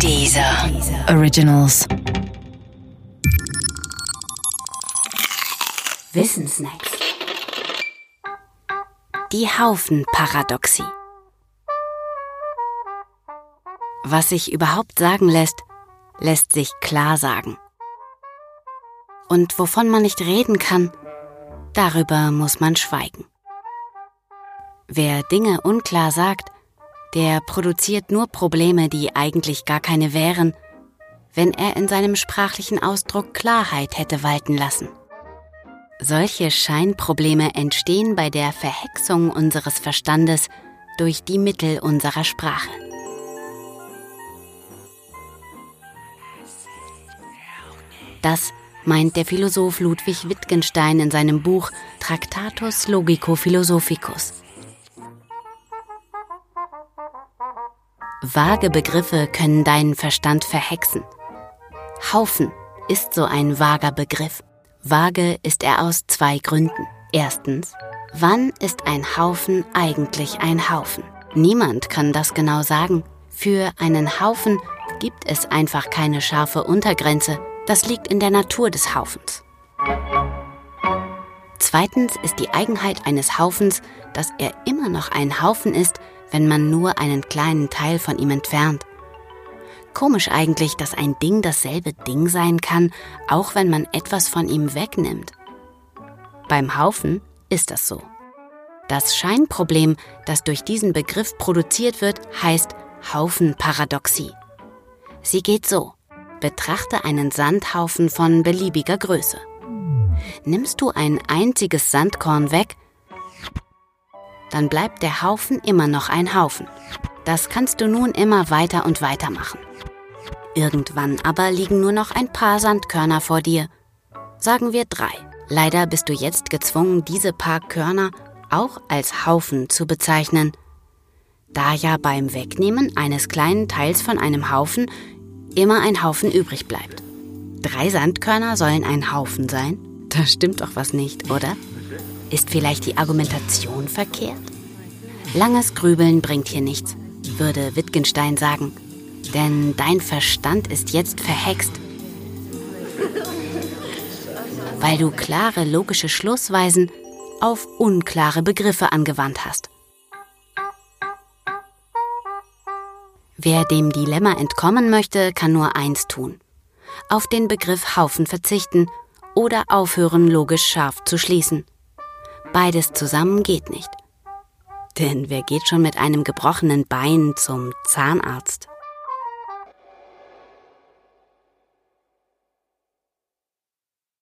Dieser Originals. Wissensnacks. Die Haufenparadoxie. Was sich überhaupt sagen lässt, lässt sich klar sagen. Und wovon man nicht reden kann, darüber muss man schweigen. Wer Dinge unklar sagt, der produziert nur Probleme, die eigentlich gar keine wären, wenn er in seinem sprachlichen Ausdruck Klarheit hätte walten lassen. Solche Scheinprobleme entstehen bei der Verhexung unseres Verstandes durch die Mittel unserer Sprache. Das meint der Philosoph Ludwig Wittgenstein in seinem Buch Tractatus Logico Philosophicus. Vage Begriffe können deinen Verstand verhexen. Haufen ist so ein vager Begriff. Vage ist er aus zwei Gründen. Erstens, wann ist ein Haufen eigentlich ein Haufen? Niemand kann das genau sagen. Für einen Haufen gibt es einfach keine scharfe Untergrenze. Das liegt in der Natur des Haufens. Zweitens ist die Eigenheit eines Haufens, dass er immer noch ein Haufen ist, wenn man nur einen kleinen Teil von ihm entfernt. Komisch eigentlich, dass ein Ding dasselbe Ding sein kann, auch wenn man etwas von ihm wegnimmt. Beim Haufen ist das so. Das Scheinproblem, das durch diesen Begriff produziert wird, heißt Haufenparadoxie. Sie geht so. Betrachte einen Sandhaufen von beliebiger Größe. Nimmst du ein einziges Sandkorn weg, dann bleibt der Haufen immer noch ein Haufen. Das kannst du nun immer weiter und weiter machen. Irgendwann aber liegen nur noch ein paar Sandkörner vor dir. Sagen wir drei. Leider bist du jetzt gezwungen, diese paar Körner auch als Haufen zu bezeichnen. Da ja beim Wegnehmen eines kleinen Teils von einem Haufen immer ein Haufen übrig bleibt. Drei Sandkörner sollen ein Haufen sein? Da stimmt doch was nicht, oder? Ist vielleicht die Argumentation verkehrt? Langes Grübeln bringt hier nichts, würde Wittgenstein sagen. Denn dein Verstand ist jetzt verhext. Weil du klare logische Schlussweisen auf unklare Begriffe angewandt hast. Wer dem Dilemma entkommen möchte, kann nur eins tun. Auf den Begriff Haufen verzichten oder aufhören, logisch scharf zu schließen. Beides zusammen geht nicht. Denn wer geht schon mit einem gebrochenen Bein zum Zahnarzt?